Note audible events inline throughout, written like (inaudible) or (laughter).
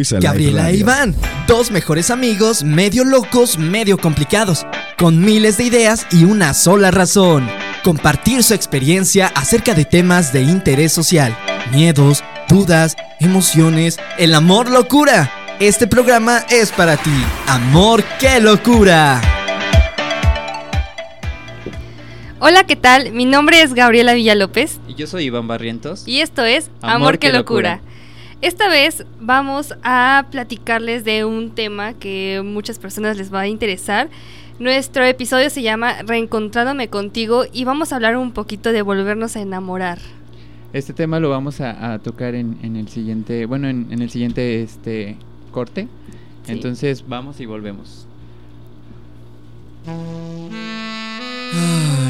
Gabriela e Iván, dos mejores amigos, medio locos, medio complicados, con miles de ideas y una sola razón, compartir su experiencia acerca de temas de interés social, miedos, dudas, emociones, el amor locura. Este programa es para ti, amor, qué locura. Hola, ¿qué tal? Mi nombre es Gabriela Villalópez. Y yo soy Iván Barrientos. Y esto es Amor, qué, locura. Esta vez vamos a platicarles de un tema que muchas personas les va a interesar. Nuestro episodio se llama Reencontrándome contigo y vamos a hablar un poquito de volvernos a enamorar. Este tema lo vamos a, tocar en, el siguiente, bueno, en, el siguiente este corte. Entonces vamos y volvemos.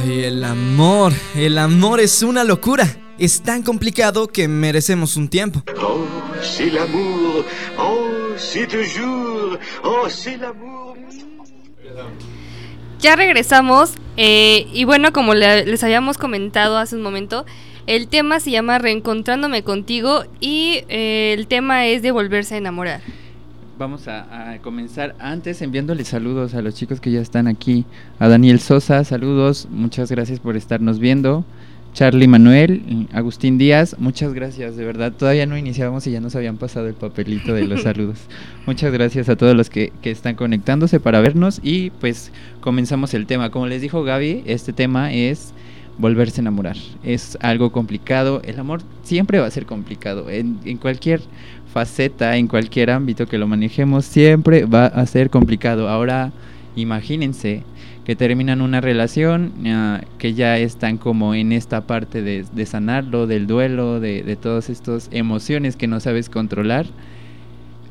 Ay, el amor, el amor es una locura es tan complicado que merecemos un tiempo. Oh, c'est l'amour. Oh, c'est toujours. Oh, c'est l'amour. Ya regresamos eh, y bueno, como les habíamos comentado hace un momento, el tema se llama Reencontrándome contigo y eh, el tema es de volverse a enamorar. Vamos a, a, comenzar antes enviándoles saludos a los chicos que ya están aquí. A Daniel Sosa, saludos, muchas gracias por estarnos viendo. Charlie Manuel, Agustín Díaz, muchas gracias, de verdad. Todavía no iniciábamos y ya nos habían pasado el papelito de los (laughs) saludos. muchas gracias a todos los que, que, están conectándose para vernos y pues comenzamos el tema. Como les dijo Gaby, este tema es volverse a enamorar. Es algo complicado. El amor siempre va a ser complicado. En, en cualquier faceta, en cualquier ámbito que lo manejemos, siempre va a ser complicado. Ahora, imagínense que terminan una relación, que ya están como en esta parte de, sanarlo, del duelo, de, de todas estas emociones que no sabes controlar.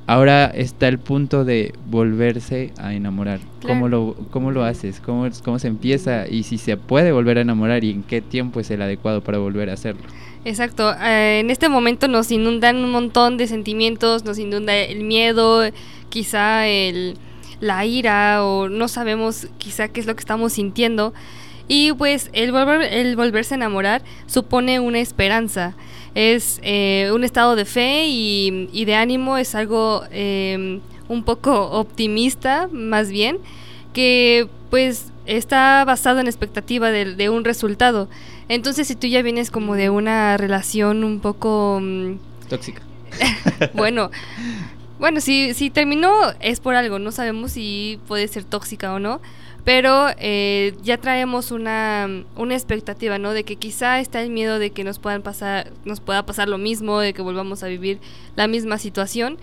Ahora está el punto de volverse a enamorar. ¿Cómo, lo, ¿Cómo lo haces? ¿Cómo, ¿Cómo se empieza? Y si se puede volver a enamorar y en qué tiempo es el adecuado para volver a hacerlo. Exacto. Eh, en este momento nos inundan un montón de sentimientos, nos inunda el miedo, quizá el, la ira o no sabemos quizá qué es lo que estamos sintiendo. Y pues el, volver, el volverse a enamorar supone una esperanza, es eh, un estado de fe y, de ánimo, es algo em, un poco optimista más bien, que pues está basado en expectativa de, un resultado. Entonces si tú ya vienes como de una relación un poco... Mm, Tóxica. (laughs) bueno, bueno, si, si terminó es por algo, no sabemos si puede ser tóxica o no, pero eh, ya traemos una, una expectativa, ¿no? De que quizá está el miedo de que nos puedan pasar, nos pueda pasar lo mismo, de que volvamos a vivir la misma situación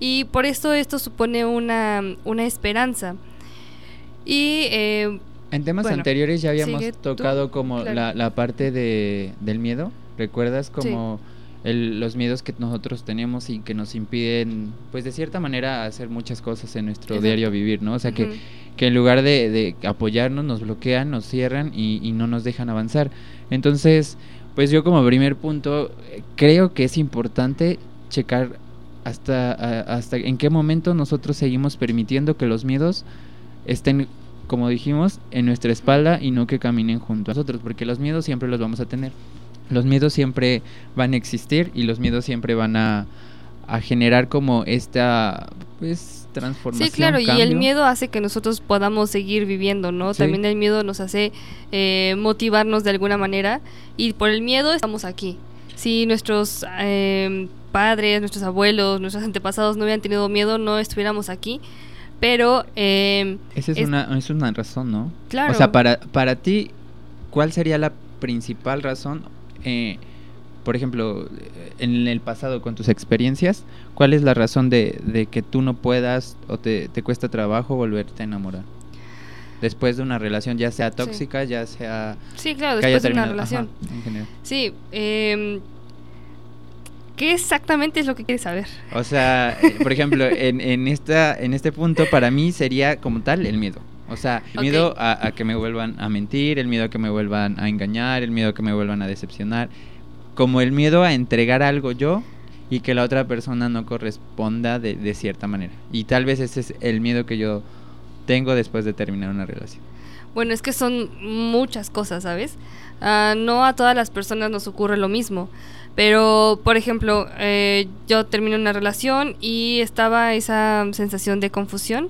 y por eso esto supone una, una esperanza. Y eh, en temas anteriores ya habíamos tocado como la, la, parte de, del miedo, ¿recuerdas? Como los miedos que nosotros tenemos y que nos impiden, pues de cierta manera, hacer muchas cosas en nuestro diario vivir, ¿no? O sea, que, que en lugar de, apoyarnos, nos bloquean, nos cierran y, no nos dejan avanzar. Entonces, pues yo como primer punto, creo que es importante checar hasta, hasta en qué momento nosotros seguimos permitiendo que los miedos estén como dijimos, en nuestra espalda y no que caminen junto a nosotros, porque los miedos siempre los vamos a tener los miedos siempre van a existir y los miedos siempre van a, generar como esta pues transformación. Sí, claro, y el miedo hace que nosotros podamos seguir viviendo, ¿no? También el miedo nos hace eh, motivarnos de alguna manera y por el miedo estamos aquí. Si nuestros eh, padres, nuestros abuelos, nuestros antepasados no hubieran tenido miedo, no estuviéramos aquí. Pero... Eh, Esa es, una, es una razón, ¿no? Claro. O sea, para, para ti, ¿cuál sería la principal razón eh, por ejemplo, en el pasado con tus experiencias, ¿cuál es la razón de, que tú no puedas o te, cuesta trabajo volverte a enamorar? Después de una relación, ya sea tóxica, ya sea... Sí, claro, después de una relación. Sí, eh, ¿qué exactamente es lo que quieres saber? O sea, eh, por ejemplo, en, en, esta, en este punto para mí sería como tal el miedo. O sea, el miedo a, que me vuelvan a mentir, el miedo a que me vuelvan a engañar, el miedo a que me vuelvan a decepcionar. Como el miedo a entregar algo yo y que la otra persona no corresponda de, de cierta manera. Y tal vez ese es el miedo que yo tengo después de terminar una relación. Bueno, es que son muchas cosas, ¿sabes? Ah, no a todas las personas nos ocurre lo mismo. Pero, por ejemplo, eh, yo terminé una relación y estaba esa sensación de confusión,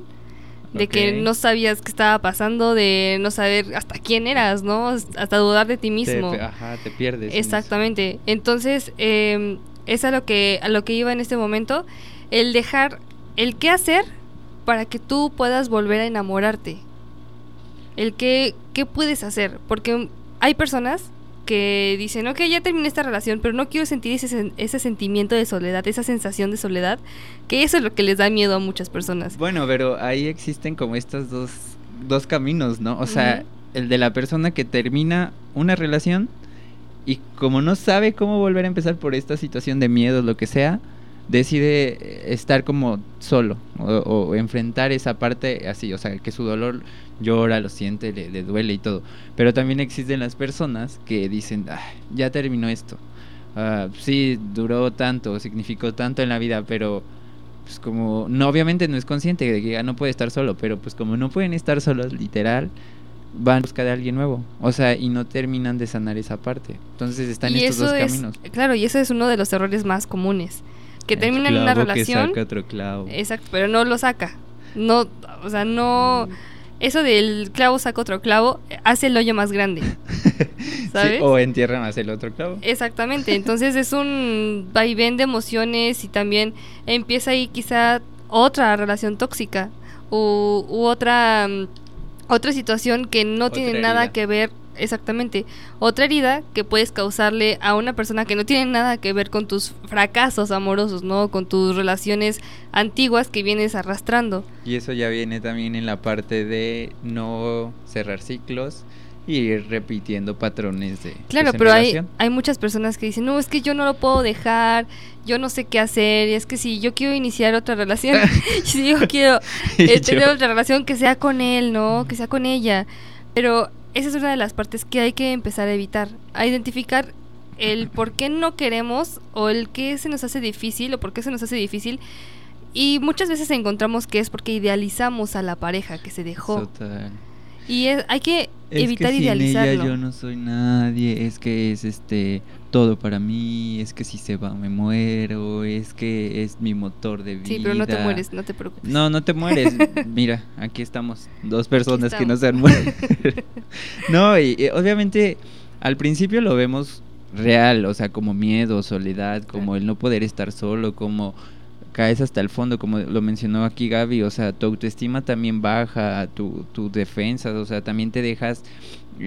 de que no sabías qué estaba pasando, de no saber hasta quién eras, ¿no? Hasta dudar de ti mismo. Te, ajá, te pierdes. en. Exactamente. Entonces, eh, es a lo que a lo que iba en este momento, el dejar el qué hacer para que tú puedas volver a enamorarte. El qué qué puedes hacer, porque hay personas que dicen, ok, ya terminé esta relación, pero no quiero sentir ese, ese sentimiento de soledad, esa sensación de soledad, que eso es lo que les da miedo a muchas personas. Bueno, pero ahí existen como estos dos, dos caminos, ¿no? O sea, el de la persona que termina una relación y como no sabe cómo volver a empezar por esta situación de miedo, lo que sea, decide eh, estar como solo o, o enfrentar esa parte así, o sea, que su dolor llora, lo siente, le, le duele y todo. Pero también existen las personas que dicen, "Ah, ya terminó esto. Ah, sí, duró tanto, significó tanto en la vida, pero pues como no obviamente no es consciente de que ya no puede estar solo, pero pues como no pueden estar solos literal van a buscar a alguien nuevo, o sea, y no terminan de sanar esa parte. Entonces están y estos dos es, caminos. claro, y ese es uno de los errores más comunes, que terminan una clavo que relación saca otro clavo. Exacto, pero no lo saca. No, o sea, no. Eso del clavo saca otro clavo hace el hoyo más grande. (laughs) Sí, ¿Sabes? o entierra más el otro clavo. Exactamente. Entonces es un vaivén de emociones y también empieza ahí quizá otra relación tóxica u, u otra mm, otra situación que no tiene nada que ver exactamente otra herida que puedes causarle a una persona que no tiene nada que ver con tus fracasos amorosos no con tus relaciones antiguas que vienes arrastrando Y eso ya viene también en la parte de no cerrar ciclos y ir repitiendo patrones de Claro, pero hay, hay muchas personas que dicen, no, es que yo no lo puedo dejar, yo no sé qué hacer, y es que si yo quiero iniciar otra relación, (laughs) (laughs) si yo quiero (laughs) eh, yo- tener otra relación que sea con él, ¿no? Que sea con ella. Pero esa es una de las partes que hay que empezar a evitar, a identificar el por qué no queremos o el qué se nos hace difícil o por qué se nos hace difícil. Y muchas veces encontramos que es porque idealizamos a la pareja que se dejó. Total. Y es- hay que Es evitar que sin idealizarlo. ella yo no soy nadie, es que es este todo para mí, es que si se va me muero, es que es mi motor de vida. Sí, pero no te mueres, no te preocupes. No, no te mueres. (laughs) Mira, aquí estamos, dos personas que no se han muerto. (laughs) no, y, y obviamente al principio lo vemos real, o sea, como miedo, soledad, como el no poder estar solo, como caes hasta el fondo, como lo mencionó aquí Gaby, o sea, tu autoestima también baja, tu, tu defensa, o sea, también te dejas,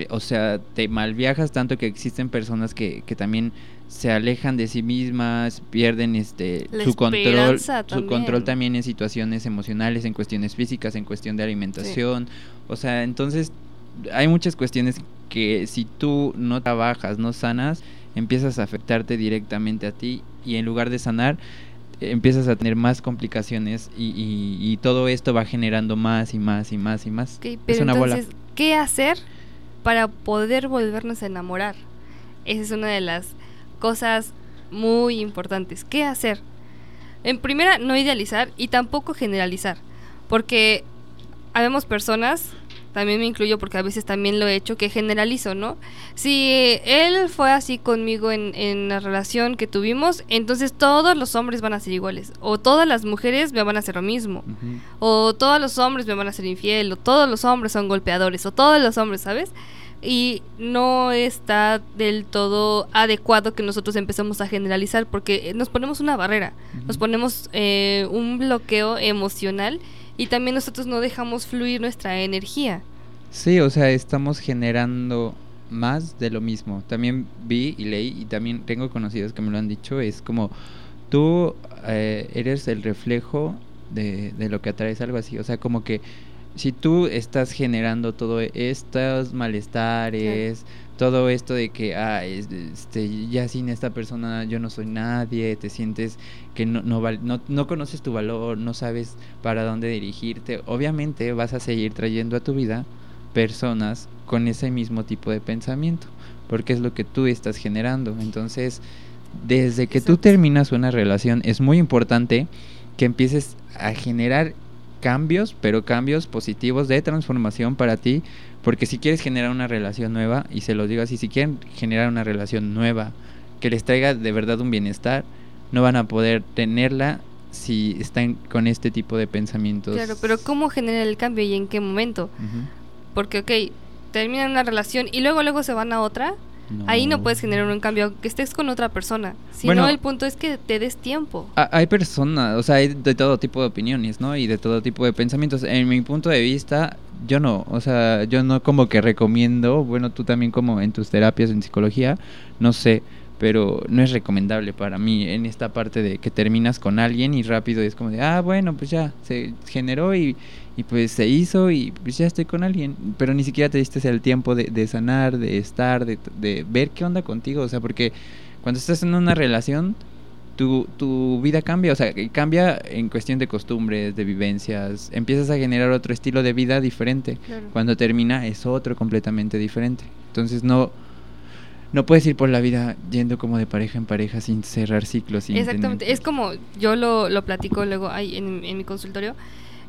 o sea, te malviajas tanto que existen personas que, que también se alejan de sí mismas, pierden este La su control, su control también. en situaciones emocionales, en cuestiones físicas, en cuestión de alimentación, o sea, entonces hay muchas cuestiones que si tú no trabajas, no sanas, empiezas a afectarte directamente a ti y en lugar de sanar, eh, empiezas a tener más complicaciones y, y- y todo esto va generando más y más y más y más. Es una bola. entonces, ¿qué hacer para poder volvernos a enamorar? Esa es una de las cosas muy importantes. ¿Qué hacer? En primera, no idealizar y tampoco generalizar, porque habemos personas, también me incluyo porque a veces también lo he hecho, que generalizo, ¿no? Si él fue así conmigo en, en la relación que tuvimos, entonces todos los hombres van a ser iguales, o todas las mujeres me van a hacer lo mismo o todos los hombres me van a ser infiel, o todos los hombres son golpeadores, o todos los hombres, ¿sabes? Y no está del todo adecuado que nosotros empecemos a generalizar porque nos ponemos una barrera, nos ponemos eh, un bloqueo emocional y también nosotros no dejamos fluir nuestra energía. Sí, o sea, estamos generando más de lo mismo. También vi y leí y también tengo conocidos que me lo han dicho, es como tú eh, eres el reflejo de, de lo que atraes, algo así. O sea, como que si tú estás generando todo estos malestares, todo esto de que, ah, es- este, ya sin esta persona yo no soy nadie, te sientes que no, no, val- no, no conoces tu valor, no sabes para dónde dirigirte, obviamente vas a seguir trayendo a tu vida personas con ese mismo tipo de pensamiento, porque es lo que tú estás generando. Entonces, desde que tú terminas una relación, es muy importante que empieces a generar cambios, pero cambios positivos de transformación para ti, porque si quieres generar una relación nueva, y se lo digo así, si quieren generar una relación nueva que les traiga de verdad un bienestar, no van a poder tenerla si están con este tipo de pensamientos. Claro, pero ¿cómo generar el cambio y en qué momento? Porque, ok, terminan una relación y luego luego se van a otra. Ahí no puedes generar un cambio, aunque estés con otra persona. Sino Bueno. el punto es que te des tiempo. Ha- Hay personas, o sea, hay de todo tipo de opiniones, ¿no? Y de todo tipo de pensamientos. En mi punto de vista, yo no, o sea, yo no como que recomiendo, bueno, tú también como en tus terapias en psicología, no sé, pero no es recomendable para mí en esta parte de que terminas con alguien y rápido es como de, ah, bueno, pues ya, se generó y, y pues se hizo y pues ya estoy con alguien, pero ni siquiera te diste el tiempo de, de sanar, de estar, de, de ver qué onda contigo, o sea, porque cuando estás en una relación, tu, tu vida cambia, o sea, cambia en cuestión de costumbres, de vivencias, empiezas a generar otro estilo de vida diferente. Claro. Cuando termina es otro completamente diferente. Entonces no no puedes ir por la vida yendo como de pareja en pareja sin cerrar ciclos. Sin Exactamente. tener- Es como yo lo, lo platico luego ahí en, en mi consultorio.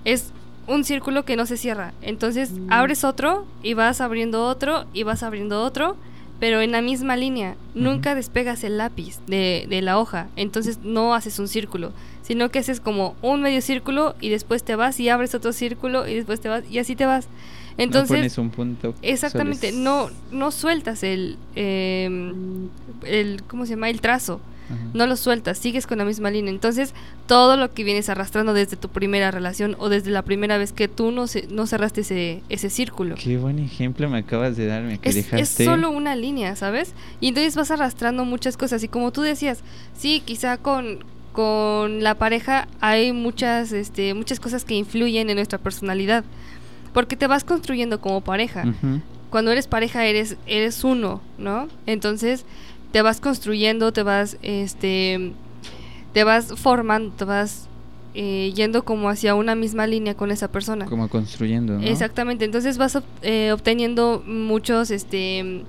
Es un círculo que no se cierra. Entonces abres otro y vas abriendo otro y vas abriendo otro, pero en la misma línea. Nunca despegas el lápiz de, de la hoja. Entonces no haces un círculo, sino que haces como un medio círculo y después te vas y abres otro círculo y después te vas y así te vas. no Entonces, pones un punto. Exactamente, no, no sueltas el, eh, el, ¿cómo se llama? El trazo, No lo sueltas, sigues con la misma línea. Entonces, todo lo que vienes arrastrando desde tu primera relación o desde la primera vez que tú no, se- no cerraste ese, ese círculo. Qué buen ejemplo me acabas de darme. Que Es, es solo una línea, ¿sabes? Y entonces vas arrastrando muchas cosas. Y como tú decías, sí, quizá con, con la pareja hay muchas, este, muchas cosas que influyen en nuestra personalidad. Porque te vas construyendo como pareja cuando eres pareja eres eres uno, ¿no? Entonces te vas construyendo, te vas este te vas formando, te vas eh, yendo como hacia una misma línea con esa persona. Como construyendo, ¿no? Exactamente, entonces vas ob- eh, obteniendo muchos este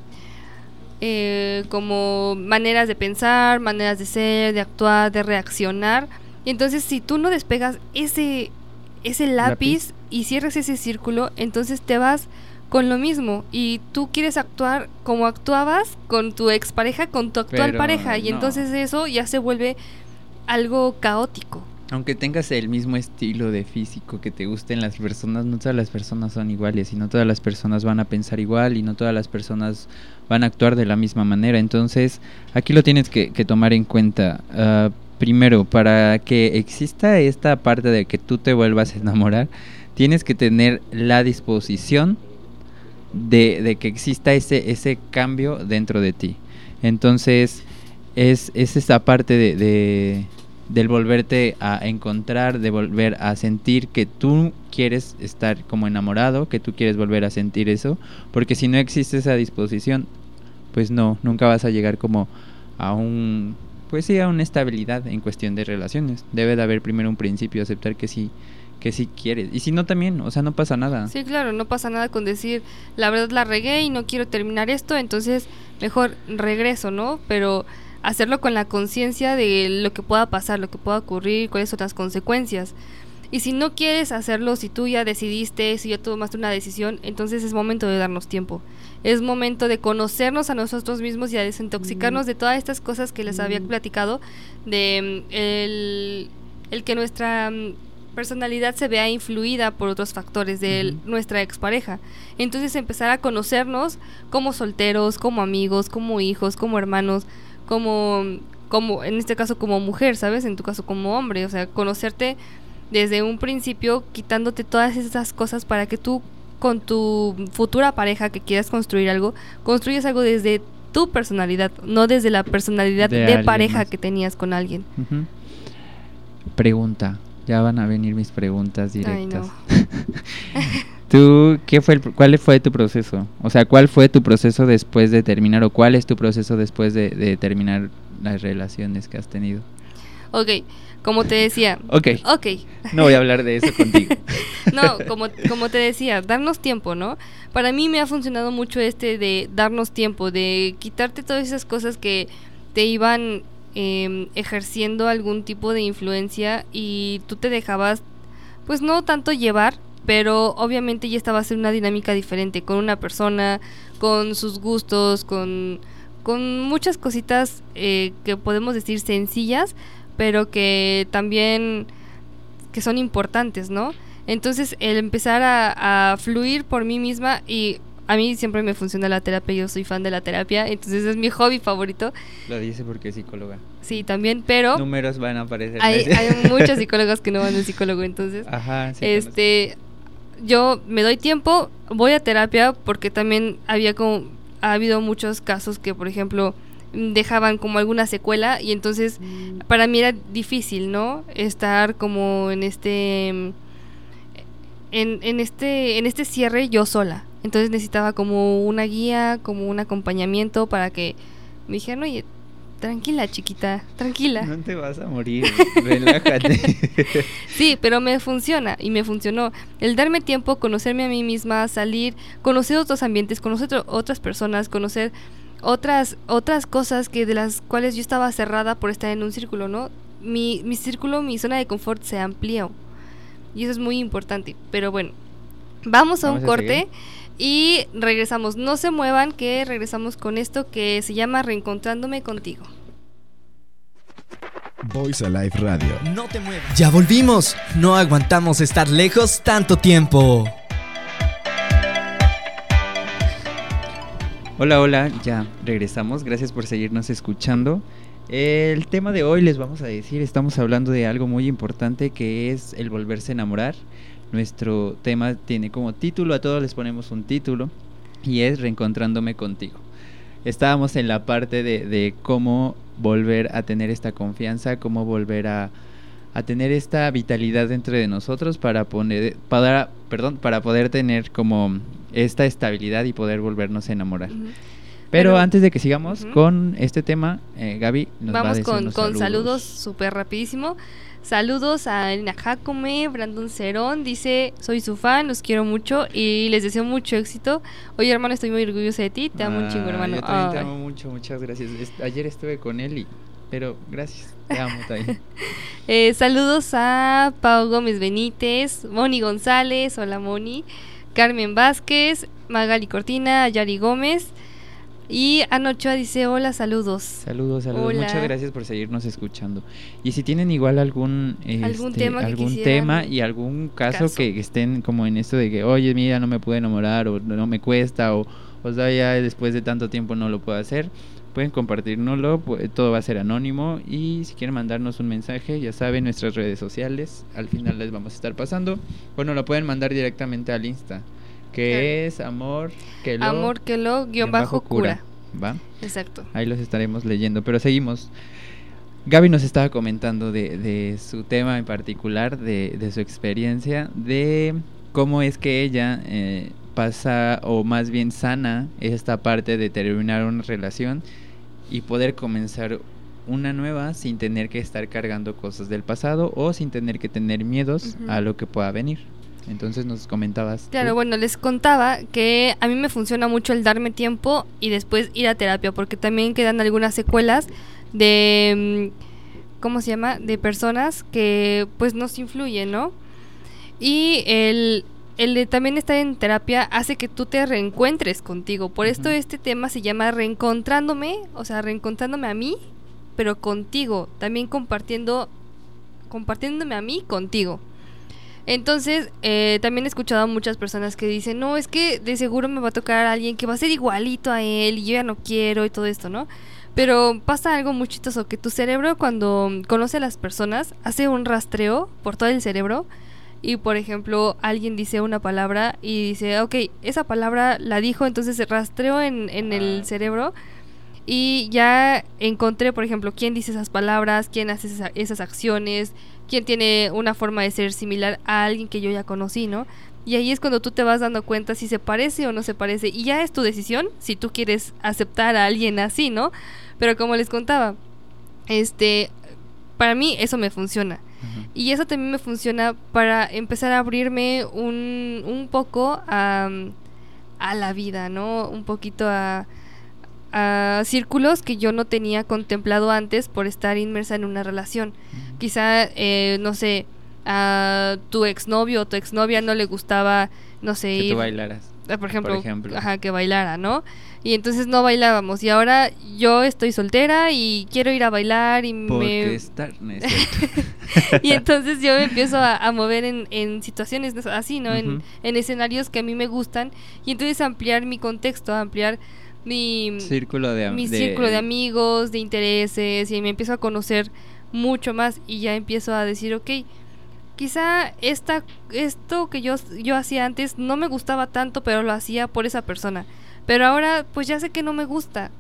eh, como maneras de pensar, maneras de ser, de actuar, de reaccionar. Y entonces si tú no despegas ese ese lápiz, Lápiz. y cierras ese círculo, entonces te vas con lo mismo y tú quieres actuar como actuabas con tu expareja, con tu actual Pero pareja y no. entonces eso ya se vuelve algo caótico. Aunque tengas el mismo estilo de físico que te gusten las personas, no todas las personas son iguales y no todas las personas van a pensar igual y no todas las personas van a actuar de la misma manera. Entonces, aquí lo tienes que, que tomar en cuenta. Ah, primero, para que exista esta parte de que tú te vuelvas a enamorar, tienes que tener la disposición de, de que exista ese, ese cambio dentro de ti. Entonces, es, es esa parte de, de- del volverte a encontrar, de volver a sentir que tú quieres estar como enamorado, que tú quieres volver a sentir eso, porque si no existe esa disposición, pues no, nunca vas a llegar como a un, pues sí, a una estabilidad en cuestión de relaciones. Debe de haber primero un principio, aceptar que sí, que sí quieres. Y si no también, o sea, no pasa nada. Sí, claro, no pasa nada con decir, la verdad la regué y no quiero terminar esto, entonces mejor regreso, ¿no? Pero hacerlo con la conciencia de lo que pueda pasar, lo que pueda ocurrir, cuáles son las consecuencias. Y si no quieres hacerlo, si tú ya decidiste, si ya tomaste una decisión, entonces es momento de darnos tiempo. Es momento de conocernos a nosotros mismos y a desintoxicarnos de todas estas cosas que les había platicado, de mm, el, el que nuestra mm, personalidad se vea influida por otros factores de el- Ujú. nuestra expareja. Entonces empezar a conocernos como solteros, como amigos, como hijos, como hermanos, como, como en este caso como mujer, ¿sabes? En tu caso como hombre, o sea, conocerte desde un principio quitándote todas esas cosas para que tú con tu futura pareja que quieras construir algo, construyas algo desde tu personalidad, no desde la personalidad De pareja más. que tenías con alguien. Pregunta. Ya van a venir mis preguntas Ay, directas. no. (laughs) ¿Tú qué fue el, cuál fue tu proceso? O sea, ¿cuál fue tu proceso después de terminar o cuál es tu proceso después de, de terminar las relaciones que has tenido? Ok, como te decía. Ok, Ok, no voy a hablar de eso contigo. (laughs) no, como, como te decía, darnos tiempo, ¿no? Para mí me ha funcionado mucho este de darnos tiempo, de quitarte todas esas cosas que te iban em, ejerciendo algún tipo de influencia y tú te dejabas pues no tanto llevar, pero obviamente ya estaba a ser una dinámica diferente con una persona, con sus gustos, con, con muchas cositas eh, que podemos decir sencillas, pero que también que son importantes, ¿no? Entonces el empezar a, a fluir por mí misma y a mí siempre me funciona la terapia, yo soy fan de la terapia, entonces es mi hobby favorito. Lo dice porque es psicóloga. Sí, también, pero... Números van a aparecer. Hay, (laughs) hay muchos psicólogos que no van al psicólogo, entonces... Ajá, sí, este, yo me doy tiempo, voy a terapia porque también había como... Ha habido muchos casos que, por ejemplo, dejaban como alguna secuela y entonces para mí era difícil, ¿no? Estar como en este... En, en este en este cierre yo sola entonces necesitaba como una guía, como un acompañamiento para que me dijeran, oye, tranquila chiquita, tranquila. No te vas a morir, relájate. (laughs) sí, pero me funciona y me funcionó. El darme tiempo, conocerme a mí misma, salir, conocer otros ambientes, conocer otras personas, conocer otras otras cosas que de las cuales yo estaba cerrada por estar en un círculo, ¿no? Mi, mi círculo, mi zona de confort se amplió. Y eso es muy importante. Pero bueno, vamos a un corte. Y regresamos, no se muevan, que regresamos con esto que se llama Reencontrándome contigo. Voice Alive Radio. No te muevas. Ya volvimos. No aguantamos estar lejos tanto tiempo. Hola, hola, ya regresamos. Gracias por seguirnos escuchando. El tema de hoy les vamos a decir, estamos hablando de algo muy importante que es el volverse a enamorar. Nuestro tema tiene como título, a todos les ponemos un título, y es Reencontrándome contigo. Estábamos en la parte de, cómo volver a tener esta confianza, cómo volver a, tener esta vitalidad dentro de nosotros para poner, para, perdón, para poder tener como esta estabilidad y poder volvernos a enamorar. Pero, antes de que sigamos con este tema, eh, Gaby nos Vamos va a con, con saludos súper rapidísimo. Saludos a Elena Jacome, Brandon Cerón, dice, soy su fan, los quiero mucho y les deseo mucho éxito. Oye hermano, estoy muy orgullosa de ti, te amo un chingo ah, hermano. Yo también te amo mucho, muchas gracias. ayer estuve con él y, pero gracias, te amo también. (laughs) eh, saludos a Pau Gómez Benítez, Moni González, hola Moni, Carmen Vázquez, Magali Cortina, Yari Gómez. Y Anochoa dice, hola, saludos. Saludos, saludos. Muchas gracias por seguirnos escuchando. Y si tienen igual algún, algún este, tema, algún tema y algún caso, que estén como en esto de que, oye, mira, no me pude enamorar o no me cuesta o, o sea, ya después de tanto tiempo no lo puedo hacer, pueden compartirnoslo, todo va a ser anónimo y si quieren mandarnos un mensaje, ya saben, nuestras redes sociales, al final les vamos a estar pasando. Bueno, lo pueden mandar directamente al Insta que es amor que lo amor que lo guion bajo cura. ¿Va? Exacto. Ahí los estaremos leyendo, pero seguimos. Gaby nos estaba comentando de, de su tema en particular, de, de, su experiencia, de cómo es que ella eh, pasa, o más bien sana, esta parte de terminar una relación y poder comenzar una nueva sin tener que estar cargando cosas del pasado o sin tener que tener miedos a lo que pueda venir. Entonces nos comentabas. Claro, bueno, les contaba que a mí me funciona mucho el darme tiempo y después ir a terapia, porque también quedan algunas secuelas de, mm, ¿cómo se llama? De personas que pues nos influyen, ¿no? Y el, el de también estar en terapia hace que tú te reencuentres contigo. Por esto este tema se llama reencontrándome, o sea, reencontrándome a mí, pero contigo, también compartiendo, compartiéndome a mí contigo. Entonces, eh, también he escuchado a muchas personas que dicen, no, es que de seguro me va a tocar a alguien que va a ser igualito a él y yo ya no quiero y todo esto, ¿no? Pero pasa algo muy chistoso, que tu cerebro cuando conoce a las personas hace un rastreo por todo el cerebro y por ejemplo alguien dice una palabra y dice, ok, esa palabra la dijo, entonces se rastreó en, en el cerebro y ya encontré, por ejemplo, quién dice esas palabras, quién hace esas acciones, quién tiene una forma de ser similar a alguien que yo ya conocí, ¿no? Y ahí es cuando tú te vas dando cuenta si se parece o no se parece. Y ya es tu decisión si tú quieres aceptar a alguien así, ¿no? Pero como les contaba, este, para mí eso me funciona. Y eso también me funciona para empezar a abrirme un, un poco a, a la vida, ¿no? Un poquito a, a círculos que yo no tenía contemplado antes por estar inmersa en una relación. Quizá, eh, no sé, a tu exnovio o tu exnovia no le gustaba, no sé, Que ir- tú bailaras. Ah, por ejemplo, Por ejemplo. Ajá, que bailara, ¿no? Y entonces no bailábamos. Y ahora yo estoy soltera y quiero ir a bailar y Porque me... estar... no es (laughs) y entonces yo me empiezo a, a mover en, en situaciones así, ¿no? En, en escenarios que a mí me gustan. Y entonces ampliar mi contexto, ampliar mi, Círculo de... mi de- círculo de amigos, de intereses. Y me empiezo a conocer mucho más. Y ya empiezo a decir, ok, quizá esta, esto que yo, yo hacía antes no me gustaba tanto, pero lo hacía por esa persona. Pero ahora pues ya sé que no me gusta.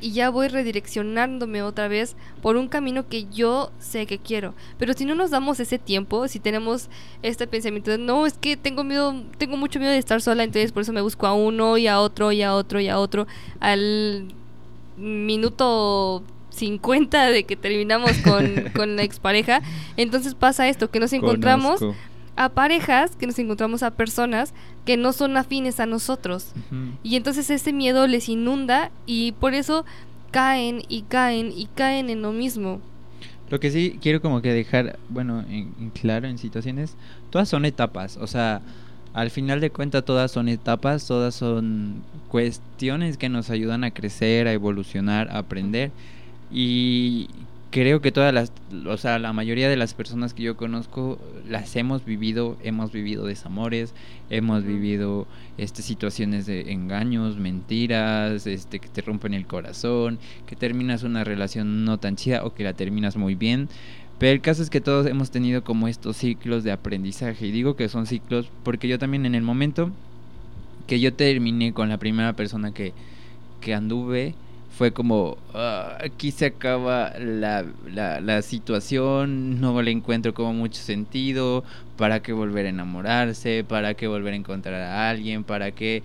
Y ya voy redireccionándome otra vez por un camino que yo sé que quiero. Pero si no nos damos ese tiempo, si tenemos este pensamiento de no, es que tengo miedo, tengo mucho miedo de estar sola, entonces por eso me busco a uno y a otro y a otro y a otro. Al minuto 50 de que terminamos con, (laughs) con la expareja, entonces pasa esto, que nos encontramos Conozco. A parejas, que nos encontramos a personas que no son afines a nosotros. Y entonces ese miedo les inunda y por eso caen y caen y caen en lo mismo. Lo que sí quiero como que dejar, bueno, en, en claro en situaciones, todas son etapas, o sea, al final de cuentas todas son etapas, todas son cuestiones que nos ayudan a crecer, a evolucionar, a aprender y creo que todas las, o sea, la mayoría de las personas que yo conozco las hemos vivido, hemos vivido desamores, hemos vivido este situaciones de engaños, mentiras, este que te rompen el corazón, que terminas una relación no tan chida o que la terminas muy bien. Pero el caso es que todos hemos tenido como estos ciclos de aprendizaje. Y digo que son ciclos porque yo también en el momento que yo terminé con la primera persona que, que anduve, fue como, "Ah, aquí se acaba la, la, situación, no le encuentro como mucho sentido, para qué volver a enamorarse, para qué volver a encontrar a alguien, para qué...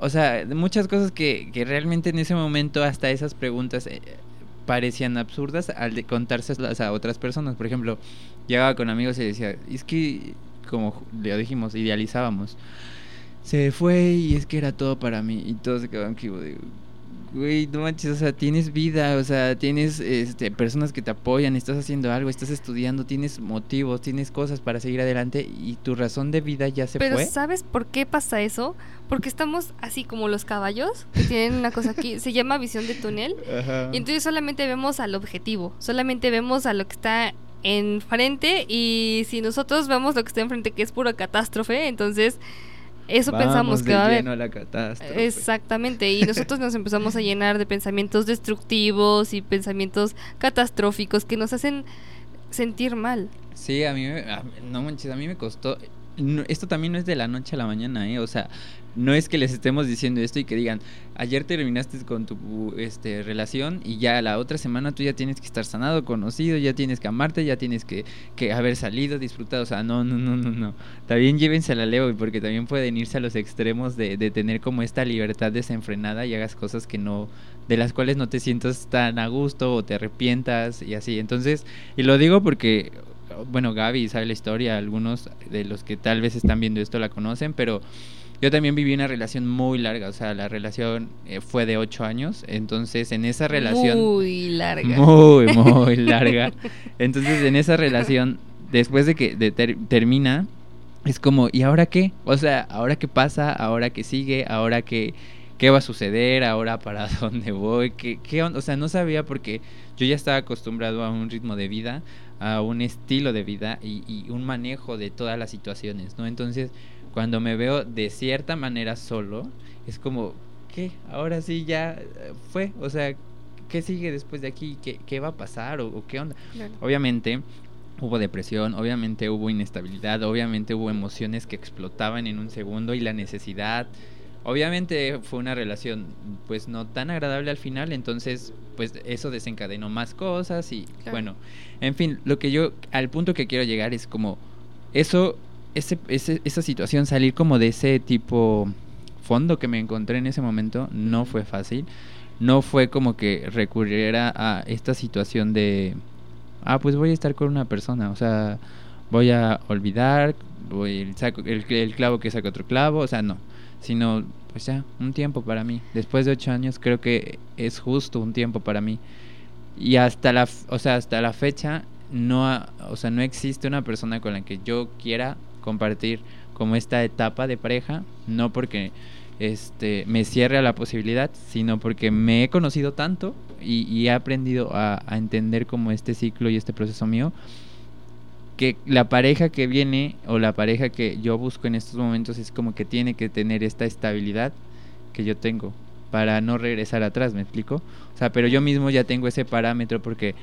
O sea, muchas cosas que, que realmente en ese momento hasta esas preguntas eh, parecían absurdas al de contárselas a otras personas. Por ejemplo, llegaba con amigos y decía, es que, como le dijimos, idealizábamos. Se fue y es que era todo para mí. Y todos se quedaban como de, güey, no manches, o sea, tienes vida, o sea, tienes este, personas que te apoyan, estás haciendo algo, estás estudiando, tienes motivos, tienes cosas para seguir adelante y tu razón de vida ya se Pero fue. ¿sabes por qué pasa eso? Porque estamos así como los caballos, que tienen una cosa aquí, se llama visión de túnel. (laughs) Ajá. Y entonces solamente vemos al objetivo, solamente vemos a lo que está enfrente y si nosotros vemos lo que está enfrente que es pura catástrofe, entonces eso pensamos que de va a haber. lleno a la catástrofe. Exactamente, y nosotros nos empezamos a llenar de pensamientos destructivos y pensamientos catastróficos que nos hacen sentir mal. Sí, a mí, me- a- no manches, a mí me costó. no, esto también no es de la noche a la mañana, ¿eh? O sea, no es que les estemos diciendo esto y que digan, ayer terminaste con tu este, relación y ya la otra semana tú ya tienes que estar sanado, conocido, ya tienes que amarte, ya tienes que, que haber salido, disfrutado. O sea, no, no, no, no, no. También llévense a la leo porque también pueden irse a los extremos de, de tener como esta libertad desenfrenada y hagas cosas que no, de las cuales no te sientas tan a gusto o te arrepientas y así. Entonces, y lo digo porque, bueno, Gaby sabe la historia, algunos de los que tal vez están viendo esto la conocen, pero yo también viví una relación muy larga, o sea, la relación eh, fue de ocho años, entonces en esa relación... Muy larga. Muy, (laughs) muy larga. Entonces, en esa relación, después de que de ter- termina, es como, ¿y ahora qué? O sea, ¿ahora qué pasa? ¿Ahora qué sigue? ¿Ahora qué, qué va a suceder? ¿Ahora para (laughs) dónde voy? ¿Qué, qué O sea, no sabía porque yo ya estaba acostumbrado a un ritmo de vida, a un estilo de vida y, y un manejo de todas las situaciones, ¿no? Entonces, cuando me veo de cierta manera solo, es como, ¿qué? Ahora sí ya eh, fue, o sea, ¿qué sigue después de aquí? ¿Qué, qué va a pasar? ¿O, o qué onda? Claro. Obviamente hubo depresión, obviamente hubo inestabilidad, obviamente hubo emociones que explotaban en un segundo y la necesidad. Obviamente fue una relación pues no tan agradable al final, entonces pues eso desencadenó más cosas y Claro. bueno, en fin, lo que yo al punto que quiero llegar es como eso ese, ese- esa situación salir como de ese tipo fondo que me encontré en ese momento no fue fácil. No fue como que recurriera a esta situación de ah, pues voy a estar con una persona, o sea, voy a olvidar, voy el, clavo que saca otro clavo, o sea, no, sino pues ya, un tiempo para mí. Después de ocho años creo que es justo un tiempo para mí. Y hasta la, o sea, hasta la fecha no, o sea, no existe una persona con la que yo quiera compartir como esta etapa de pareja, no porque este me cierre a la posibilidad, sino porque me he conocido tanto y, he aprendido a, a entender como este ciclo y este proceso mío que la pareja que viene o la pareja que yo busco en estos momentos es como que tiene que tener esta estabilidad que yo tengo para no regresar atrás, ¿me explico? O sea, pero yo mismo ya tengo ese parámetro porque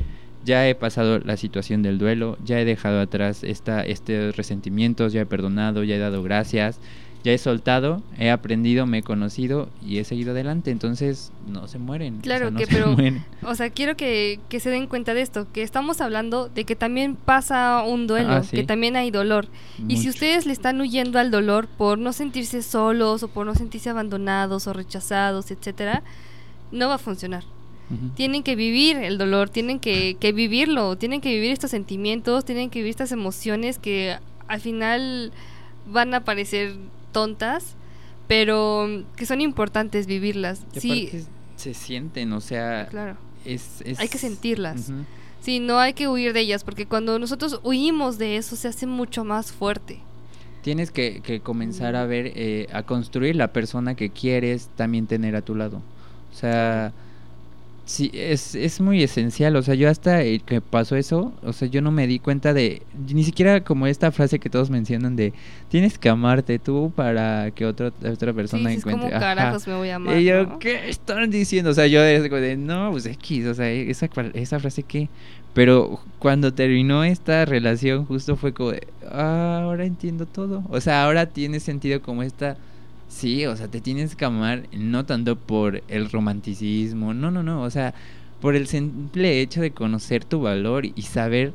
ya he pasado la situación del duelo, ya he dejado atrás esta, estos resentimientos, ya he perdonado, ya he dado gracias, ya he soltado, he aprendido, me he conocido y he seguido adelante. Entonces, no se mueren. o Claro sea, no que, se pero, mueren. o sea, quiero que, que se den cuenta de esto, que estamos hablando de que también pasa un duelo, Ah, sí. que también hay dolor. Y si ustedes le están huyendo al dolor por no sentirse solos o por no sentirse abandonados o rechazados, etcétera, no va a funcionar. Tienen que vivir el dolor, tienen que, que vivirlo, tienen que vivir estos sentimientos, tienen que vivir estas emociones que al final van a parecer tontas, pero que son importantes vivirlas. Y Sí, se sienten, o sea, claro. es, es- Hay que sentirlas. Ujú. Sí, no hay que huir de ellas, porque cuando nosotros huimos de eso se hace mucho más fuerte. Tienes que, que comenzar a ver, eh, a construir la persona que quieres también tener a tu lado. O sea, sí, es, es muy esencial. O sea, yo hasta eh, que pasó eso, o sea, yo no me di cuenta de, ni siquiera como esta frase que todos mencionan de, tienes que amarte tú para que otra, otra Sí, persona ¿cómo encuentre. Carajos me voy a amar? Y yo, no? ¿qué están diciendo? O sea, yo de, no, pues X, o sea, esa, esa frase que... Pero cuando terminó esta relación, justo fue como de, "Ah, ahora entiendo todo. O sea, ahora tiene sentido como esta... Sí, o sea, te tienes que amar no tanto por el romanticismo, no, no, no, o sea, por el simple hecho de conocer tu valor y saber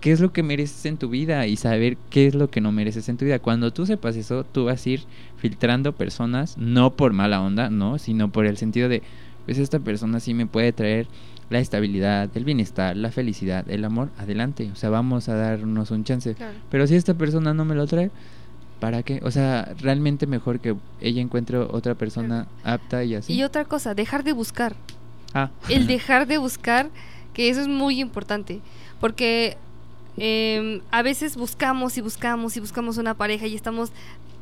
qué es lo que mereces en tu vida y saber qué es lo que no mereces en tu vida. Cuando tú sepas eso, tú vas a ir filtrando personas, no por mala onda, no, sino por el sentido de, pues esta persona sí me puede traer la estabilidad, el bienestar, la felicidad, el amor, adelante, o sea, vamos a darnos un chance. Claro. Pero si esta persona no me lo trae, ¿para qué? O sea, realmente mejor que ella encuentre otra persona apta y así. Y otra cosa, dejar de buscar. Ah. El (laughs) dejar de buscar, que eso es muy importante, porque em, a veces buscamos y buscamos y buscamos una pareja y estamos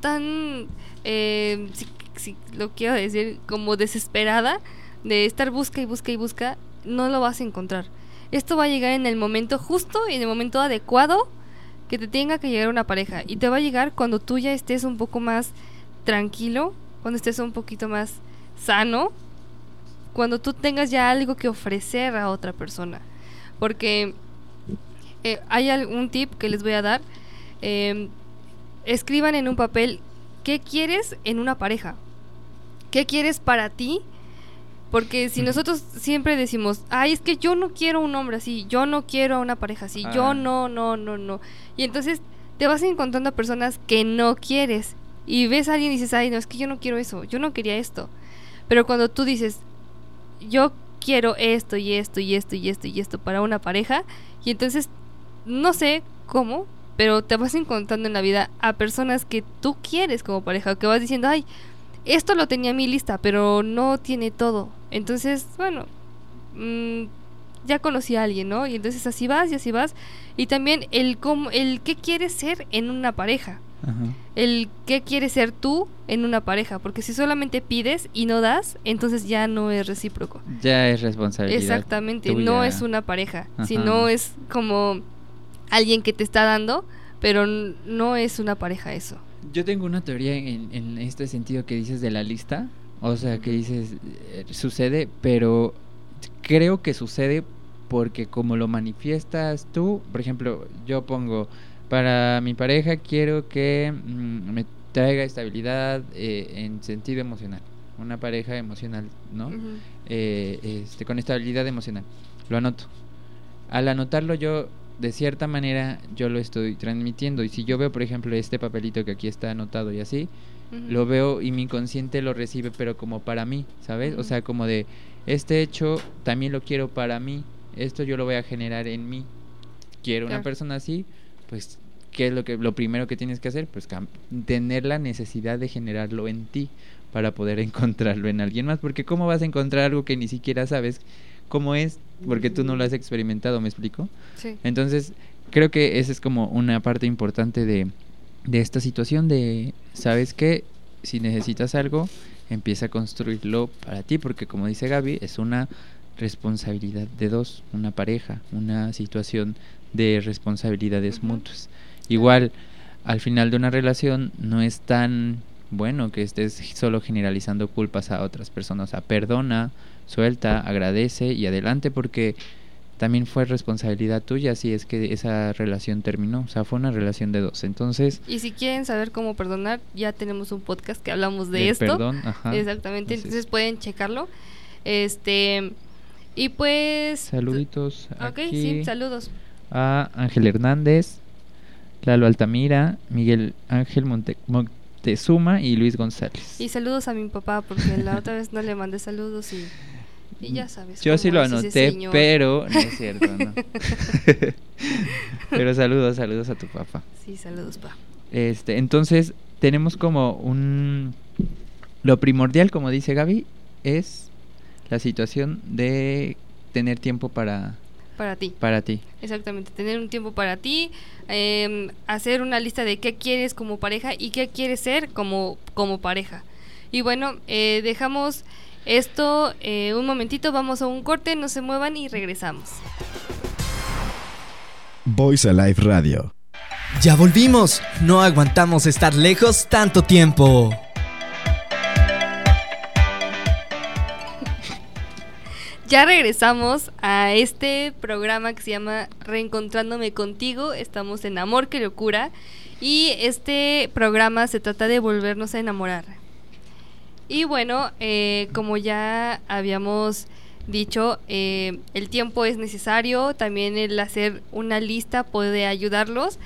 tan, em, si, si lo quiero decir, como desesperada de estar busca y busca y busca, no lo vas a encontrar. Esto va a llegar en el momento justo y en el momento adecuado que te tenga que llegar una pareja. Y te va a llegar cuando tú ya estés un poco más tranquilo, cuando estés un poquito más sano, cuando tú tengas ya algo que ofrecer a otra persona. Porque eh, hay algún tip que les voy a dar. eh, escriban en un papel qué quieres en una pareja. ¿Qué quieres para ti? Porque si nosotros siempre decimos, ay, es que yo no quiero un hombre así, yo no quiero a una pareja así, yo Ah. no, no, no, no. Y entonces te vas encontrando a personas que no quieres. Y ves a alguien y dices, ay, no, es que yo no quiero eso, yo no quería esto. Pero cuando tú dices, yo quiero esto y esto y esto y esto y esto para una pareja, y entonces no sé cómo, pero te vas encontrando en la vida a personas que tú quieres como pareja, que vas diciendo, ay, esto lo tenía en mi lista, pero no tiene todo. Entonces, bueno, mm, ya conocí a alguien, ¿no? Y entonces así vas y así vas. Y también el cómo, el qué quieres ser en una pareja. Ajá. El qué quieres ser tú en una pareja. Porque si solamente pides y no das, entonces ya no es recíproco. Ya es responsabilidad. Exactamente, tuya. no es una pareja, Ajá. sino es como alguien que te está dando, pero no es una pareja eso. Yo tengo una teoría en, en este sentido que dices de la lista. O sea, que dices, eh, sucede, pero creo que sucede porque como lo manifiestas tú, por ejemplo, yo pongo, para mi pareja quiero que mm, me traiga estabilidad eh, en sentido emocional. Una pareja emocional, ¿no? Eh, este, con estabilidad emocional. Lo anoto. Al anotarlo yo, de cierta manera, yo lo estoy transmitiendo. Y si yo veo, por ejemplo, este papelito que aquí está anotado y así, Lo veo y mi inconsciente lo recibe, pero como para mí, ¿sabes? O sea, como de, este hecho también lo quiero para mí. Esto yo lo voy a generar en mí. Quiero una Claro. persona así, pues, ¿qué es lo, que, lo primero que tienes que hacer? Pues tener la necesidad de generarlo en ti para poder (laughs) encontrarlo en alguien más. Porque ¿cómo vas a encontrar algo que ni siquiera sabes cómo es porque tú no lo has experimentado, ¿me explico? Sí. Entonces, creo que esa es como una parte importante de, de esta situación de, ¿sabes qué? Si necesitas algo, empieza a construirlo para ti, porque como dice Gaby, es una responsabilidad de dos, una pareja, una situación de responsabilidades mutuas. Igual, al final de una relación no es tan bueno que estés solo generalizando culpas a otras personas. O sea, perdona, suelta, agradece y adelante porque también fue responsabilidad tuya si es que esa relación terminó. O sea, fue una relación de dos. Entonces, Y si quieren saber cómo perdonar, ya tenemos un podcast que hablamos de esto. perdón, ajá. (laughs) Exactamente, entonces pueden checarlo. Este y pues Saluditos Ok, aquí sí, saludos. a Ángel Hernández, Lalo Altamira, Miguel Ángel Monte- Montezuma y Luis González. Y saludos a mi papá porque la otra vez no le mandé saludos y, y ya sabes. Yo sí lo anoté, pero no es cierto, ¿no? (laughs) (laughs) pero saludos, saludos a tu papá. Sí, saludos, pa. Este, entonces tenemos como un lo primordial, como dice Gaby, es la situación de tener tiempo para Para ti. para ti. Exactamente, tener un tiempo para ti, em, hacer una lista de qué quieres como pareja y qué quieres ser como, como pareja. Y bueno, eh, dejamos esto eh, un momentito, vamos a un corte, no se muevan y regresamos. Voice Alive Radio. Ya volvimos. No aguantamos estar lejos tanto tiempo. (laughs) Ya regresamos a este programa que se llama Reencontrándome contigo. Estamos en Amor que locura. Y este programa se trata de volvernos a enamorar. Y bueno, eh, como ya habíamos dicho, eh, el tiempo es necesario. También el hacer una lista puede ayudarlos.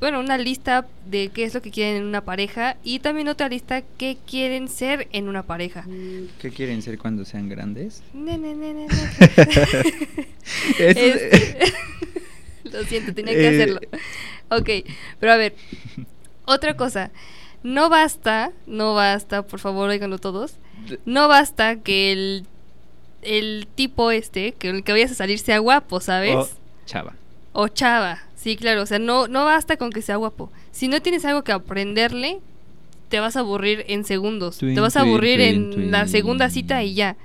bueno, una lista de qué es lo que quieren en una pareja. Y también otra lista qué quieren ser en una pareja. ¿Qué quieren ser cuando sean grandes? Ne, ne. (laughs) Eso- Este- (laughs) Lo siento, tenía que Eh. hacerlo. Ok, pero a ver, otra cosa. No basta, no basta, por favor, oiganlo todos. No basta que el, el tipo este, que el que vayas a salir sea guapo, ¿sabes? O chava. O chava, sí, claro, o sea, no, no basta con que sea guapo. Si no tienes algo que aprenderle, te vas a aburrir en segundos. Twin, te vas a aburrir twin, en la segunda cita y ya.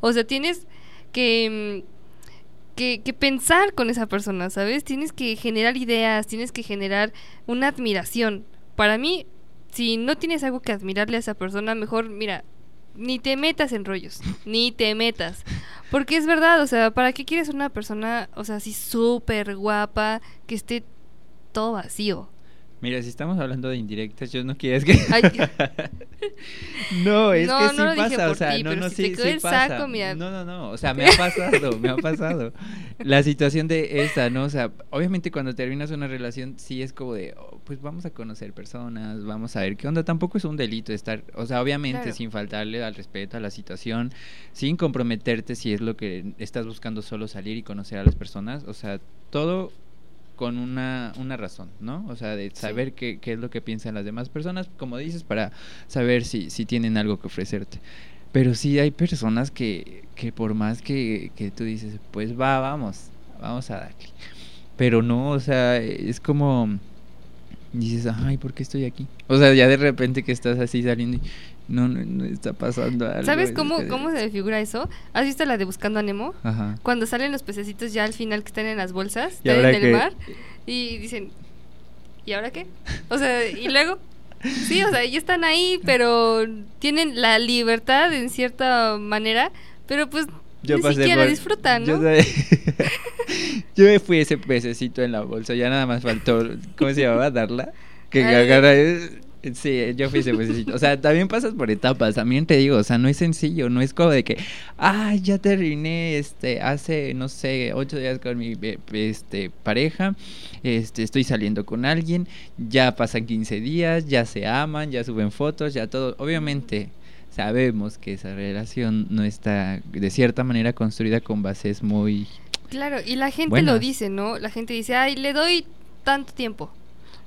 O sea, tienes que, mm, que, que pensar con esa persona, ¿sabes? Tienes que generar ideas, tienes que generar una admiración. Para mí, si no tienes algo que admirarle a esa persona, mejor, mira, ni te metas en rollos, (laughs) ni te metas. Porque es verdad, o sea, ¿para qué quieres una persona, o sea, así súper guapa, que esté todo vacío? Mira, si estamos hablando de indirectas, yo no quiero es que (laughs) Ay, (laughs) No, es No, que sí pasa, o sea, ti, no, no, si sí, sí el pasa. saco, mira. No, no, no, o sea, me ha pasado, me ha pasado. La situación de esta, ¿no? O sea, obviamente cuando terminas una relación sí es como de, oh, pues vamos a conocer personas, vamos a ver qué onda. Tampoco es un delito estar, o sea, obviamente Claro. sin faltarle al respeto a la situación, sin comprometerte si es lo que estás buscando solo salir y conocer a las personas, o sea, todo con una, una razón, ¿no? O sea, de saber qué, qué es lo que piensan las demás personas, como dices, para saber si, si tienen algo que ofrecerte. Pero sí hay personas que, que por más que, que tú dices, pues va, vamos, vamos a darle. Pero no, o sea, es como dices, ay, ¿por qué estoy aquí? O sea, ya de repente que estás así saliendo y no, no, no está pasando algo. ¿Sabes es cómo, cómo se figura eso? ¿Has visto la de Buscando a Nemo? Ajá. Cuando salen los pececitos ya al final que están en las bolsas, ¿Y están en el mar, y dicen, ¿y ahora qué? O sea, y luego, sí, o sea, ya están ahí, pero tienen la libertad en cierta manera, pero pues ni siquiera por- disfrutan, Yo, ¿no? (laughs) yo me fui ese pececito en la bolsa, ya nada más faltó, ¿cómo se llamaba? Darla. Que Ay. agarra. Sí, yo fui ese pececito. O sea, también pasas por etapas, también te digo, o sea, no es sencillo, no es como de que, ay, ya terminé, este, hace, no sé, ocho días con mi eh, este, pareja, este, estoy saliendo con alguien, ya pasan 15 días, ya se aman, ya suben fotos, ya todo. Obviamente, sabemos que esa relación no está de cierta manera construida con bases muy Claro, y la gente Buenas. lo dice, ¿no? La gente dice, ay, le doy tanto tiempo.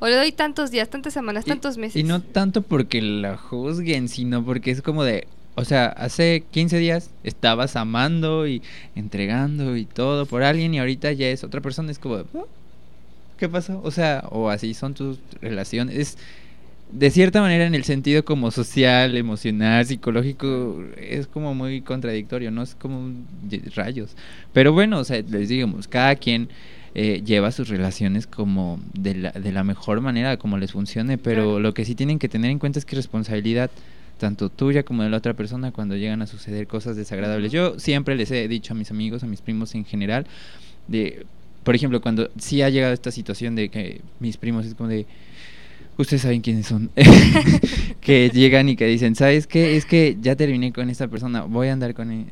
O le doy tantos días, tantas semanas, Y- tantos meses. Y no tanto porque la juzguen, sino porque es como de, o sea, hace 15 días estabas amando y entregando y todo por alguien y ahorita ya es otra persona, es como, "Oh, ¿qué pasó? O sea, o así son tus relaciones. Es, de cierta manera, en el sentido como social, emocional, psicológico, es como muy contradictorio, ¿no? Es como rayos. Pero bueno, o sea, les digamos, cada quien eh, lleva sus relaciones como de la, de la mejor manera, como les funcione, pero Claro. lo que sí tienen que tener en cuenta es que responsabilidad tanto tuya como de la otra persona cuando llegan a suceder cosas desagradables. Yo siempre les he dicho a mis amigos, a mis primos en general, de, por ejemplo, cuando sí ha llegado esta situación de que mis primos es como de, ustedes saben quiénes son, (laughs) que llegan y que dicen, ¿sabes qué? Es que ya terminé con esta persona, voy a andar con él.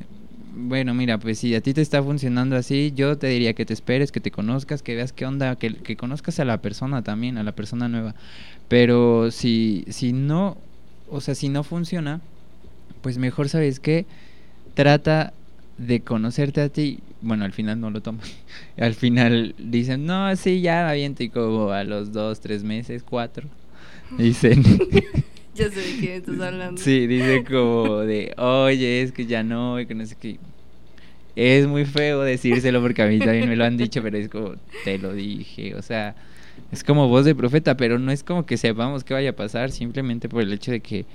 Bueno, mira, pues si a ti te está funcionando así, yo te diría que te esperes, que te conozcas, que veas qué onda, que, que conozcas a la persona también, a la persona nueva. Pero si, si no, o sea, si no funciona, pues mejor, ¿sabes qué? Trata de conocerte a ti. Bueno, al final no lo toman. (laughs) al final dicen, no, sí, ya me aviento. Y como a los dos, tres meses, cuatro, (laughs) dicen, (laughs) De quién estás hablando. sí, dicen como de, oye, es que ya no, y que no sé qué. Es muy feo decírselo porque a mí también me lo han dicho, pero es como, te lo dije, o sea, es como voz de profeta, pero no es como que sepamos qué vaya a pasar, simplemente por el hecho de que,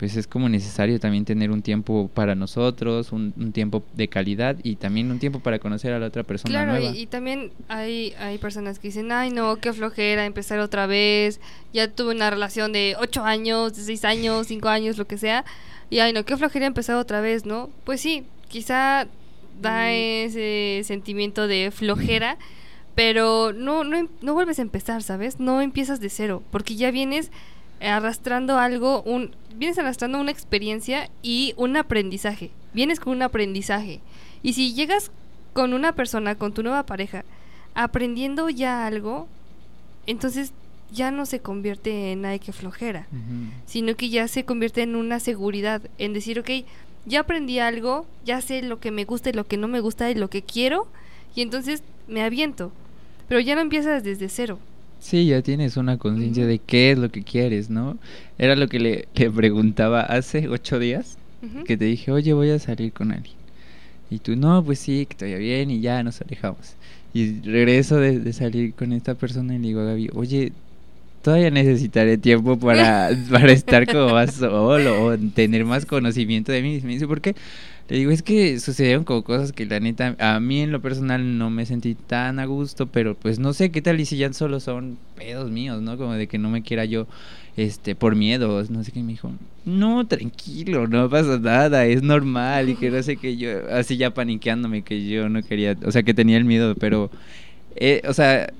pues es como necesario también tener un tiempo para nosotros, un, un tiempo de calidad y también un tiempo para conocer a la otra persona Claro, nueva. y, y también hay, hay personas que dicen, ay no, qué flojera empezar otra vez, ya tuve una relación de 8 años, de 6 años, 5 años, lo que sea, y ay no, qué flojera empezar otra vez, ¿no? Pues sí, quizá da ese sentimiento de flojera, pero no, no, em- no vuelves a empezar, ¿sabes? No empiezas de cero, porque ya vienes arrastrando algo, un, vienes arrastrando una experiencia y un aprendizaje, vienes con un aprendizaje. Y si llegas con una persona, con tu nueva pareja, aprendiendo ya algo, entonces ya no se convierte en ay que flojera, sino que ya se convierte en una seguridad, en decir, ok, ya aprendí algo, ya sé lo que me gusta y lo que no me gusta y lo que quiero, y entonces me aviento. Pero ya no empiezas desde cero. Sí, ya tienes una conciencia de qué es lo que quieres, ¿no? Era lo que le, le preguntaba hace ocho días, que te dije, oye, voy a salir con alguien. Y tú, no, pues sí, que te vaya bien y ya nos alejamos. Y regreso de, de salir con esta persona y le digo a Gaby, oye, todavía necesitaré tiempo para, (laughs) para estar como más solo o tener más conocimiento de mí. Y me dice, ¿por qué? Le digo, es que sucedieron como cosas que la neta, a mí en lo personal no me sentí tan a gusto, pero pues no sé qué tal y si ya solo son pedos míos, ¿no? Como de que no me quiera yo, este, por miedo, no sé qué, me dijo, no, tranquilo, no pasa nada, es normal, y que no sé qué, yo, así ya paniqueándome que yo no quería, o sea, que tenía el miedo, pero, eh, o sea,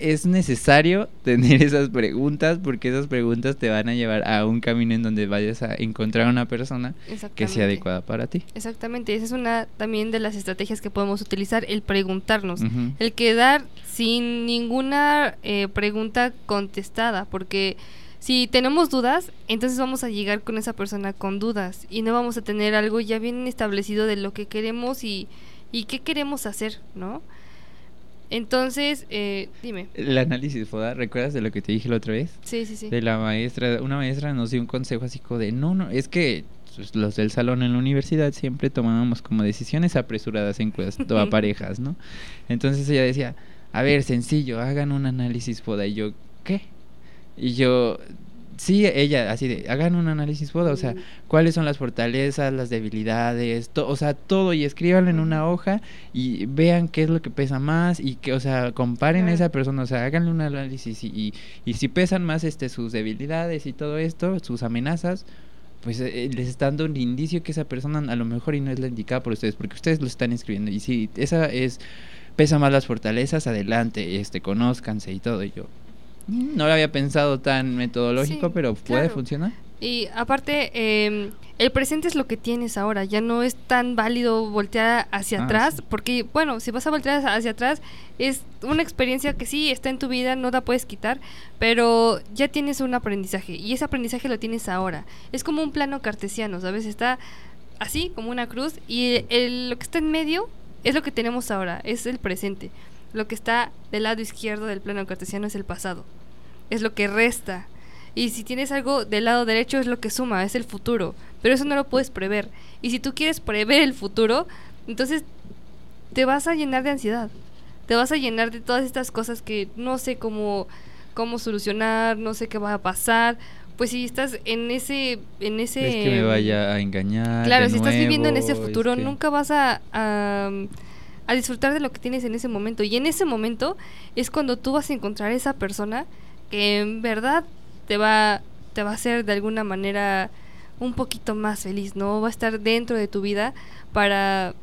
es necesario (laughs) tener esas preguntas porque esas preguntas te van a llevar a un camino en donde vayas a encontrar una persona que sea adecuada para ti. Exactamente, esa es una también de las estrategias que podemos utilizar, el preguntarnos, el quedar sin ninguna eh, pregunta contestada, porque si tenemos dudas, entonces vamos a llegar con esa persona con dudas y no vamos a tener algo ya bien establecido de lo que queremos y, y qué queremos hacer, ¿no? Entonces, eh, dime. El análisis FODA, ¿recuerdas de lo que te dije la otra vez? Sí, sí, sí. De la maestra, una maestra nos dio un consejo así como de, no, no, es que pues, los del salón en la universidad siempre tomábamos como decisiones apresuradas en cuanto a (laughs) parejas, ¿no? Entonces ella decía, a ver, sencillo, hagan un análisis FODA. Y yo, ¿qué? Y yo, sí, ella, así de, hagan un análisis FODA, o sea, cuáles son las fortalezas, las debilidades, to- o sea, todo, y escríbanlo en una hoja y vean qué es lo que pesa más y que, o sea, comparen a esa persona, o sea, háganle un análisis y, y, y si pesan más este sus debilidades y todo esto, sus amenazas, pues eh, les están dando un indicio que esa persona a lo mejor y no es la indicada por ustedes, porque ustedes lo están escribiendo. Y si esa es, pesa más las fortalezas, adelante, este, conózcanse y todo. Y yo, "Mm, no lo había pensado tan metodológico, Sí, pero puede claro. funcionar. Y aparte, eh, el presente es lo que tienes ahora, ya no es tan válido voltear hacia Ah, atrás, sí. porque bueno, si vas a voltear hacia atrás, es una experiencia que sí está en tu vida, no la puedes quitar, pero ya tienes un aprendizaje y ese aprendizaje lo tienes ahora. Es como un plano cartesiano, ¿sabes? Está así, como una cruz, y el- lo que está en medio es lo que tenemos ahora, es el presente. Lo que está del lado izquierdo del plano cartesiano es el pasado, es lo que resta. Y si tienes algo del lado derecho es lo que suma, es el futuro. pero eso no lo puedes prever. Y si tú quieres prever el futuro, entonces te vas a llenar de ansiedad. Te vas a llenar de todas estas cosas que no sé cómo, cómo solucionar, no sé qué va a pasar. Pues si estás en ese... En ese Es que me vaya a engañar. Claro, si estás viviendo en ese nuevo, es futuro, que- nunca vas a, a, a disfrutar de lo que tienes en ese momento. Y en ese momento es cuando tú vas a encontrar esa persona que en verdad te va, te va a hacer de alguna manera un poquito más feliz, ¿no? Va a estar dentro de tu vida para,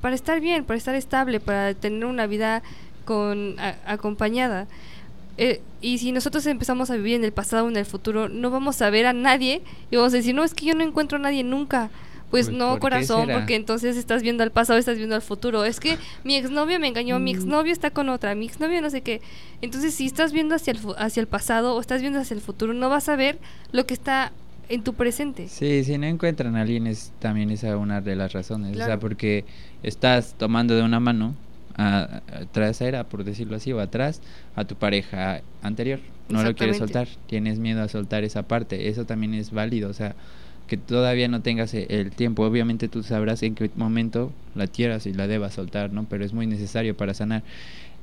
para estar bien, para estar estable, para tener una vida con acompañada. Eh, y si nosotros empezamos a vivir en el pasado o en el futuro, no vamos a ver a nadie y vamos a decir, no, es que yo no encuentro a nadie nunca. Pues Pues, no, ¿por qué corazón, porque entonces estás viendo al pasado, estás viendo al futuro. Es que mi exnovio me engañó, mi exnovio está con otra, mi exnovio no sé qué. Entonces, si estás viendo hacia el, fu- hacia el pasado o estás viendo hacia el futuro, no vas a ver lo que está en tu presente. Sí, si no encuentran a alguien es también esa una de las razones. O sea, Claro. porque estás tomando de una mano a, a- trasera, por decirlo así, o atrás, a tu pareja anterior. No lo quieres soltar, tienes miedo a soltar esa parte. Eso también es válido, o sea, que todavía no tengas e- el tiempo. Obviamente tú sabrás en qué momento la quieras y la debas soltar, ¿no? Pero es muy necesario para sanar.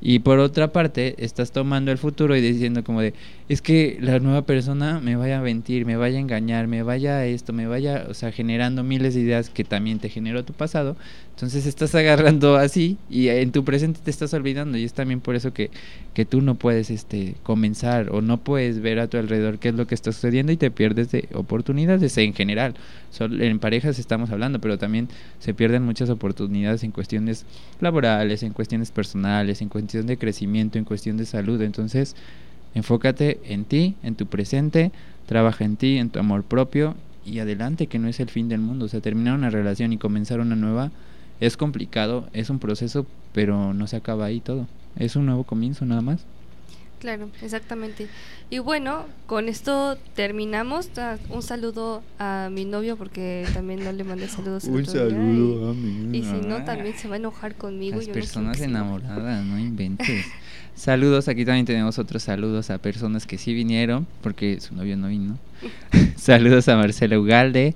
Y por otra parte, estás tomando el futuro y diciendo como de, es que la nueva persona me vaya a mentir, me vaya a engañar, me vaya a esto, me vaya, o sea, generando miles de ideas que también te generó tu pasado. Entonces estás agarrando así y en tu presente te estás olvidando y es también por eso que, que tú no puedes este, comenzar o no puedes ver a tu alrededor qué es lo que está sucediendo y te pierdes de oportunidades en general. Sol- en parejas estamos hablando, pero también se pierden muchas oportunidades en cuestiones laborales, en cuestiones personales, en cuestión de crecimiento, en cuestión de salud. Entonces, enfócate en ti, en tu presente, trabaja en ti, en tu amor propio y adelante, que no es el fin del mundo. O sea, terminar una relación y comenzar una nueva es complicado, es un proceso, pero no se acaba ahí todo. Es un nuevo comienzo nada más. Claro, exactamente. Y bueno, con esto terminamos. Ah, Un saludo a mi novio porque también no le mandé saludos. día y- a mí. Y, si no, también se va a enojar conmigo. Las yo personas enamoradas, no inventes. saludos, aquí también tenemos otros saludos a personas que sí vinieron, porque su novio no vino. (laughs) (laughs) saludos a Marcela Ugalde,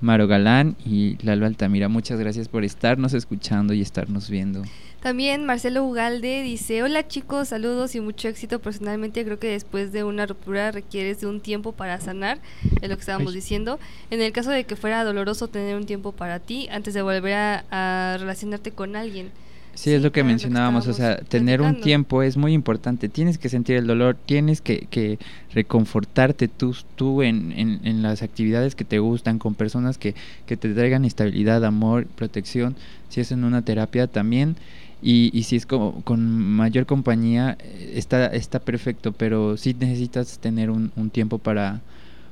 Maro Galán y Lalo Altamira. Muchas gracias por estarnos escuchando y estarnos viendo. También Marcelo Ugalde dice, hola chicos, saludos y mucho éxito. Personalmente creo que después de una ruptura requieres de un tiempo para sanar, es lo que estábamos Ay. diciendo. En el caso de que fuera doloroso tener un tiempo para ti antes de volver a, a relacionarte con alguien. Sí, es lo que mencionábamos, o sea, tener un tiempo es muy importante, tienes que sentir el dolor, tienes que, que reconfortarte tú, tú en, en, en las actividades que te gustan, con personas que, que te traigan estabilidad, amor, protección, si es en una terapia también, y, y si es como, con mayor compañía, eh, está, está perfecto, pero sí necesitas tener un, un tiempo para,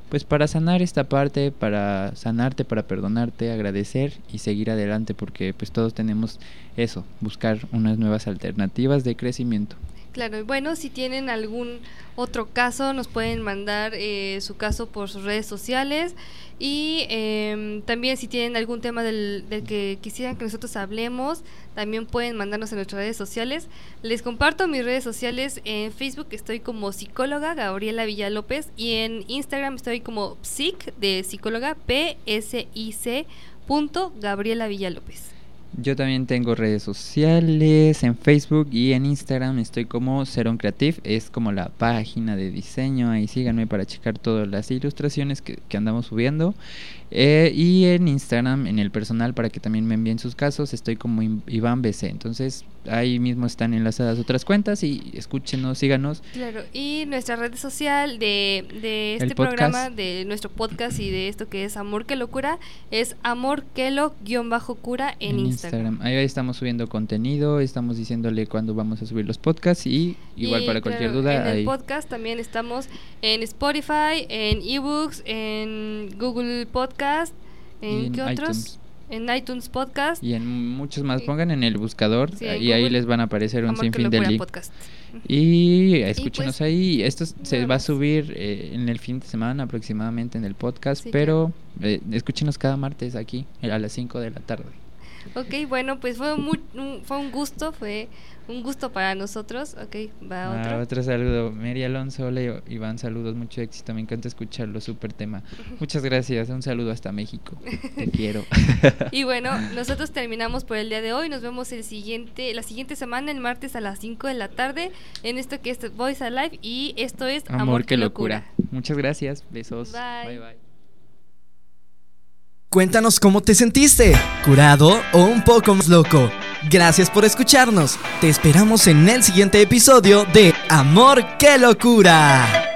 pues para sanar esta parte, para sanarte, para perdonarte, agradecer y seguir adelante, porque pues todos tenemos eso, buscar unas nuevas alternativas de crecimiento. Claro, y bueno, si tienen algún otro caso, nos pueden mandar eh, su caso por sus redes sociales. Y em, también si tienen algún tema del, del que quisieran que nosotros hablemos, también pueden mandarnos en nuestras redes sociales. Les comparto mis redes sociales. En Facebook estoy como psicóloga Gabriela Villalópez y en Instagram estoy como psic de psicóloga P-S-I-C punto Gabriela Villalópez. Yo también tengo redes sociales en Facebook y en Instagram estoy como Seron Creative, es como la página de diseño, ahí síganme para checar todas las ilustraciones que, que andamos subiendo. Eh, y en Instagram, en el personal, para que también me envíen sus casos, estoy como Iván BC. Entonces ahí mismo están enlazadas otras cuentas y esquíchenos, síganos. Claro, y nuestra red social de, de El este programa, de nuestro podcast y de esto que es Amor que Locura, es amorquelo-cura en, Instagram. Ahí estamos subiendo contenido, estamos diciéndole cuándo vamos a subir los podcasts y igual Y, para cualquier claro, duda En el ahí. podcast también estamos en Spotify, en eBooks, en Google Podcast, en, ¿qué otros? iTunes. En iTunes Podcast. Y en muchos más pongan en el buscador Sí, en y ahí les van a aparecer un sinfín de links. Y escúchenos pues, ahí. Esto se va a subir eh, en el fin de semana aproximadamente en el podcast, Sí, pero eh, escúchenos cada martes aquí a las 5 de la tarde. Ok, bueno, pues fue, muy, un, fue un gusto, fue un gusto para nosotros. Ok, va Ah, otro. otro saludo. Mary Alonso, Leo, Iván, saludos, mucho éxito. Me encanta escucharlo, súper tema. (laughs) Muchas gracias. Un saludo hasta México. Te quiero. (laughs) Y bueno, (laughs) nosotros terminamos por el día de hoy. Nos vemos el siguiente, la siguiente semana, el martes a las 5 de la tarde, en esto que es Voice Alive. Y esto es Amor, qué locura. Muchas gracias. Besos. Bye. bye. bye. Cuéntanos cómo te sentiste, curado o un poco más loco. Gracias por escucharnos. Te esperamos en el siguiente episodio de Amor, qué locura.